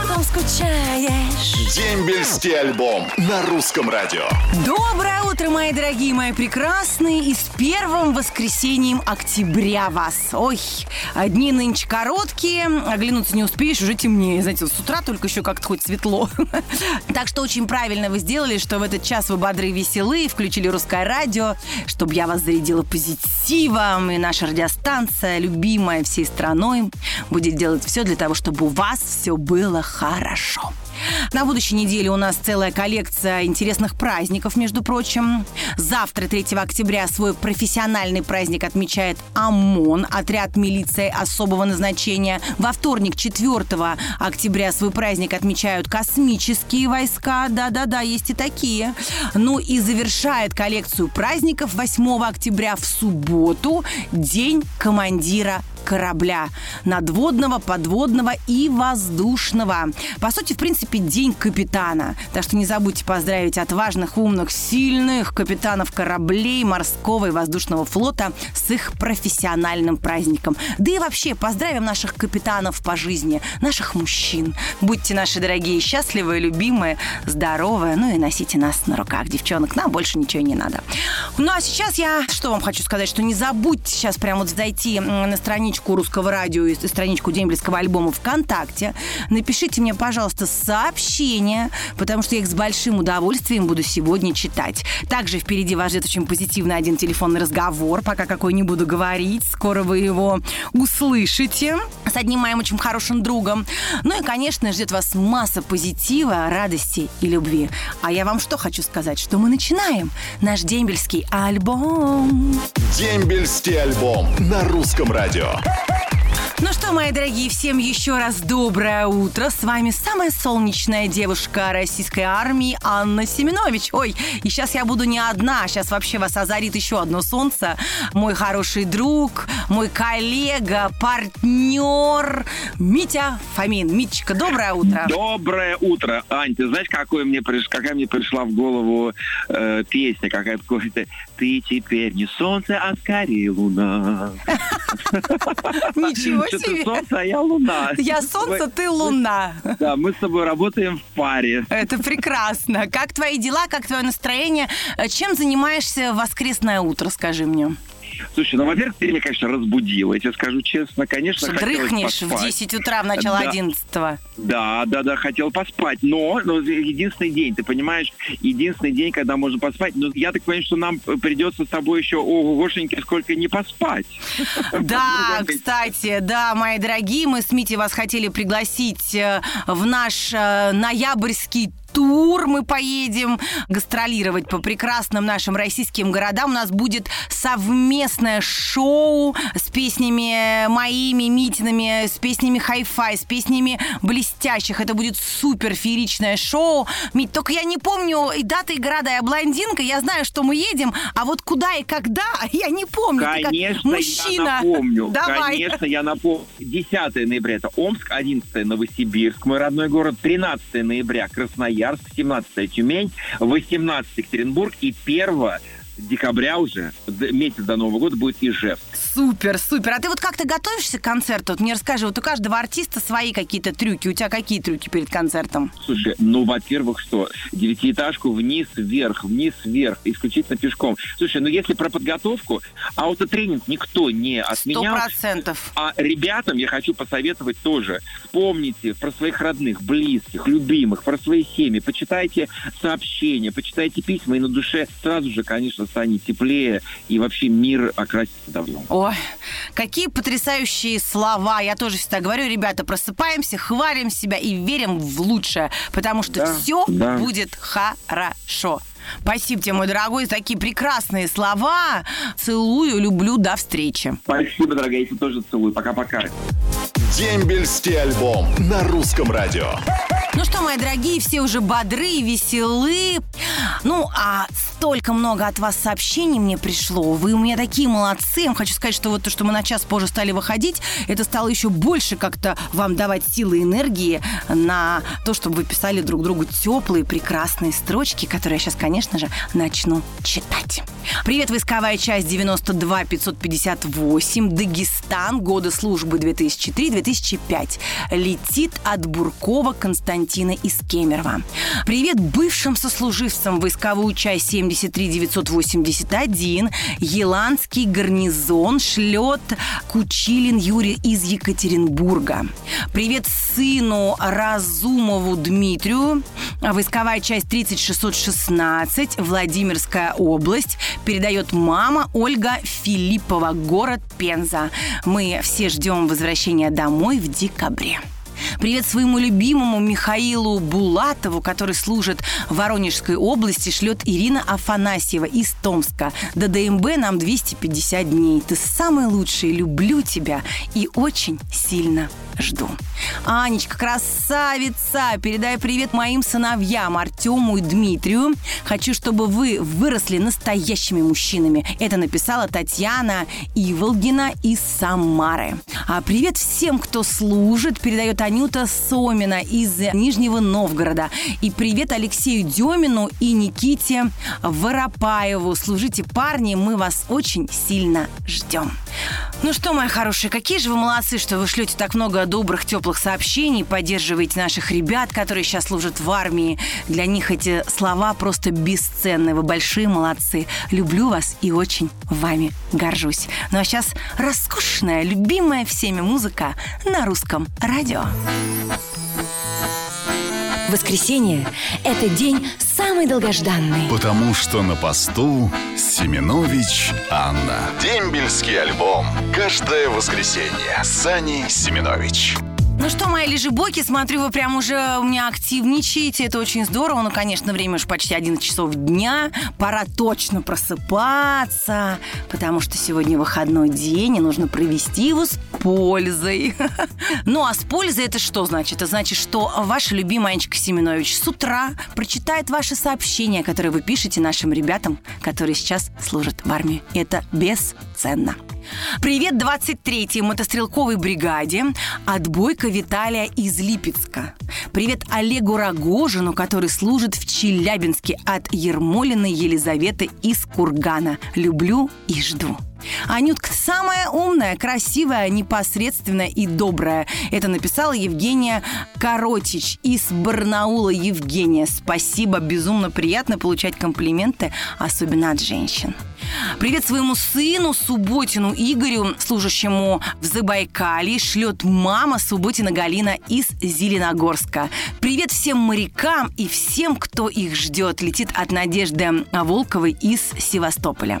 Потом скучаешь. Дембельский альбом на русском радио. Доброе утро, мои дорогие, мои прекрасные, и с первым воскресеньем октября вас. Ой, дни нынче короткие, оглянуться не успеешь, уже темнее. Знаете, с утра только еще как-то хоть светло. Так что очень правильно вы сделали, что в этот час вы бодры и веселы, включили русское радио, чтобы я вас зарядила позитивом, и наша радиостанция, любимая всей страной, будет делать все для того, чтобы у вас все было хорошо. На будущей неделе у нас целая коллекция интересных праздников, между прочим. Завтра, 3 октября, свой профессиональный праздник отмечает ОМОН, отряд милиции особого назначения. Во вторник, 4 октября, свой праздник отмечают космические войска. Да-да-да, есть и такие. Ну и завершает коллекцию праздников 8 октября в субботу День командира корабля надводного, подводного и воздушного. По сути, в принципе, день капитана. Так что не забудьте поздравить отважных, умных, сильных капитанов кораблей морского и воздушного флота с их профессиональным праздником. Да и вообще поздравим наших капитанов по жизни, наших мужчин. Будьте наши дорогие счастливые, любимые, здоровые, ну и носите нас на руках, девчонок. Нам больше ничего не надо. Ну а сейчас я что вам хочу сказать, что не забудьте сейчас прямо вот зайти на страничку русского радио и страничку Дембельского альбома ВКонтакте. Напишите мне, пожалуйста, сообщения, потому что я их с большим удовольствием буду сегодня читать. Также впереди вас ждет очень позитивный один телефонный разговор, пока какой не буду говорить. Скоро вы его услышите с одним моим очень хорошим другом. Ну и, конечно, ждет вас масса позитива, радости и любви. А я вам что хочу сказать, что мы начинаем наш дембельский альбом. Дембельский альбом на русском радио. Ну что, мои дорогие, всем еще раз доброе утро. С вами самая солнечная девушка российской армии Анна Семенович. Ой, и сейчас я буду не одна, сейчас вообще вас озарит еще одно солнце. Мой хороший друг, мой коллега, партнер Митя Фомин. Митечка, доброе утро. Доброе утро, Ань. Ты знаешь, какой мне приш... какая мне пришла в голову э, песня, какая-то «Ты теперь не солнце, а скорее луна». Ничего Что ты себе. солнце, а я луна. Я солнце, ты луна. Да, мы с тобой работаем в паре. Это прекрасно. Как твои дела, как твое настроение? Чем занимаешься в воскресное утро, скажи мне? Слушай, ну, во-первых, ты меня, конечно, разбудила. Я тебе скажу честно, конечно, Что дрыхнешь в поспать. 10 утра в начало Да. 11 Да, да, да, хотел поспать. Но, но единственный день, ты понимаешь, единственный день, когда можно поспать. Но я так понимаю, что нам придется с тобой еще, ого-гошеньки, сколько не поспать. Да, кстати, да, мои дорогие, мы с Митей вас хотели пригласить э, в наш э, ноябрьский тур мы поедем гастролировать по прекрасным нашим российским городам. У нас будет совместное шоу с песнями моими, Митиными, с песнями хай-фай, с песнями блестящих. Это будет супер фееричное шоу. Мить, только я не помню и даты, и города. Я блондинка, я знаю, что мы едем, а вот куда и когда, я не помню. Конечно, мужчина. я напомню. Давай. Конечно, я напомню. 10 ноября это Омск, 11 Новосибирск, мой родной город, 13 ноября Красноярск, 17 Тюмень, 18 Екатеринбург и 1 декабря уже, месяц до Нового года, будет Ижевск. Супер, супер. А ты вот как ты готовишься к концерту? Вот мне расскажи, вот у каждого артиста свои какие-то трюки. У тебя какие трюки перед концертом? Слушай, ну, во-первых, что? Девятиэтажку вниз, вверх, вниз, вверх, исключительно пешком. Слушай, ну, если про подготовку, аутотренинг никто не Сто отменял. процентов. А ребятам я хочу посоветовать тоже. Вспомните про своих родных, близких, любимых, про свои семьи. Почитайте сообщения, почитайте письма, и на душе сразу же, конечно, станет теплее, и вообще мир окрасится давно. Ой, какие потрясающие слова. Я тоже всегда говорю, ребята, просыпаемся, хвалим себя и верим в лучшее, потому что Да, все да. будет хорошо. Спасибо тебе, мой дорогой, за такие прекрасные слова. Целую, люблю, до встречи. Спасибо, дорогая, я тебя тоже целую. Пока-пока. Дембельский альбом на русском радио. Ну что, мои дорогие, все уже бодры и веселы. Ну, а столько много от вас сообщений мне пришло. Вы у меня такие молодцы. Я вам хочу сказать, что вот то, что мы на час позже стали выходить, это стало еще больше как-то вам давать силы и энергии на то, чтобы вы писали друг другу теплые, прекрасные строчки, которые я сейчас, конечно же, начну читать. Привет, войсковая часть 92 558, Дагестан, годы службы 2003-2005. Летит от Буркова Константина из Кемерово. Привет бывшим сослуживцам войсковую часть 73 981, Еланский гарнизон шлет Кучилин Юрий из Екатеринбурга. Привет сыну Разумову Дмитрию, войсковая часть 3616, Владимирская область передает мама Ольга Филиппова, город Пенза. Мы все ждем возвращения домой в декабре. Привет своему любимому Михаилу Булатову, который служит в Воронежской области, шлет Ирина Афанасьева из Томска. До ДМБ нам 250 дней. Ты самый лучший, люблю тебя и очень сильно жду. Анечка, красавица! Передай привет моим сыновьям Артему и Дмитрию. Хочу, чтобы вы выросли настоящими мужчинами. Это написала Татьяна Иволгина из Самары. А привет всем, кто служит, передает Анюта Сомина из Нижнего Новгорода. И привет Алексею Демину и Никите Воропаеву. Служите, парни, мы вас очень сильно ждем. Ну что, мои хорошие, какие же вы молодцы, что вы шлете так много добрых, теплых сообщений, поддерживаете наших ребят, которые сейчас служат в армии. Для них эти слова просто бесценны. Вы большие молодцы. Люблю вас и очень вами горжусь. Ну а сейчас роскошная, любимая всеми музыка на русском радио. Воскресенье – это день самый долгожданный. Потому что на посту Семенович Анна. Дембельский альбом. Каждое воскресенье. Сани Семенович. Ну что, мои лежебоки, смотрю, вы прям уже у меня активничаете. Это очень здорово. Ну, конечно, время уж почти 11 часов дня. Пора точно просыпаться, потому что сегодня выходной день, и нужно провести его с пользой. Ну, а с пользой это что значит? Это значит, что ваша любимая Анечка Семенович с утра прочитает ваши сообщения, которые вы пишете нашим ребятам, которые сейчас служат в армии. Это бесценно. Привет 23-й мотострелковой бригаде. Отбойка Виталия из Липецка. Привет Олегу Рогожину, который служит в Челябинске от Ермолиной Елизаветы из Кургана. Люблю и жду. Анютка самая умная, красивая, непосредственная и добрая. Это написала Евгения Коротич из Барнаула. Евгения, спасибо, безумно приятно получать комплименты, особенно от женщин. Привет своему сыну Субботину Игорю, служащему в Забайкалье, шлет мама Субботина Галина из Зеленогорска. Привет всем морякам и всем, кто их ждет. Летит от Надежды Волковой из Севастополя.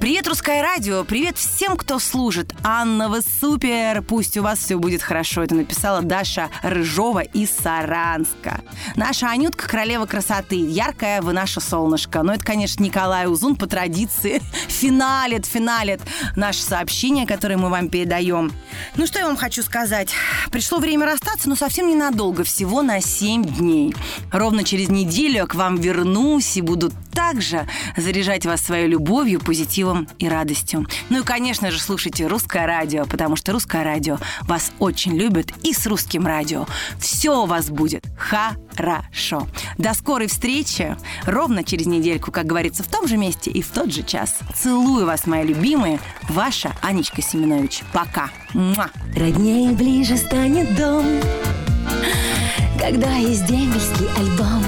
Привет, Русское радио. Привет всем, кто служит. Анна, вы супер. Пусть у вас все будет хорошо. Это написала Даша Рыжова из Саранска. Наша Анютка королева красоты. Яркая вы наше солнышко. Но это, конечно, Николай Узун по традиции финалит, финалит наше сообщение, которое мы вам передаем. Ну, что я вам хочу сказать? Пришло время расстаться, но совсем ненадолго, всего на 7 дней. Ровно через неделю я к вам вернусь и буду также заряжать вас своей любовью, позитивом и радостью. Ну и, конечно же, слушайте русское радио, потому что русское радио вас очень любит и с русским радио. Все у вас будет хорошо. До скорой встречи ровно через недельку, как говорится, в том же месте и в тот же час. Целую вас, мои любимые. Ваша Анечка Семенович. Пока. Муа. Роднее ближе станет дом, когда есть дембельский альбом.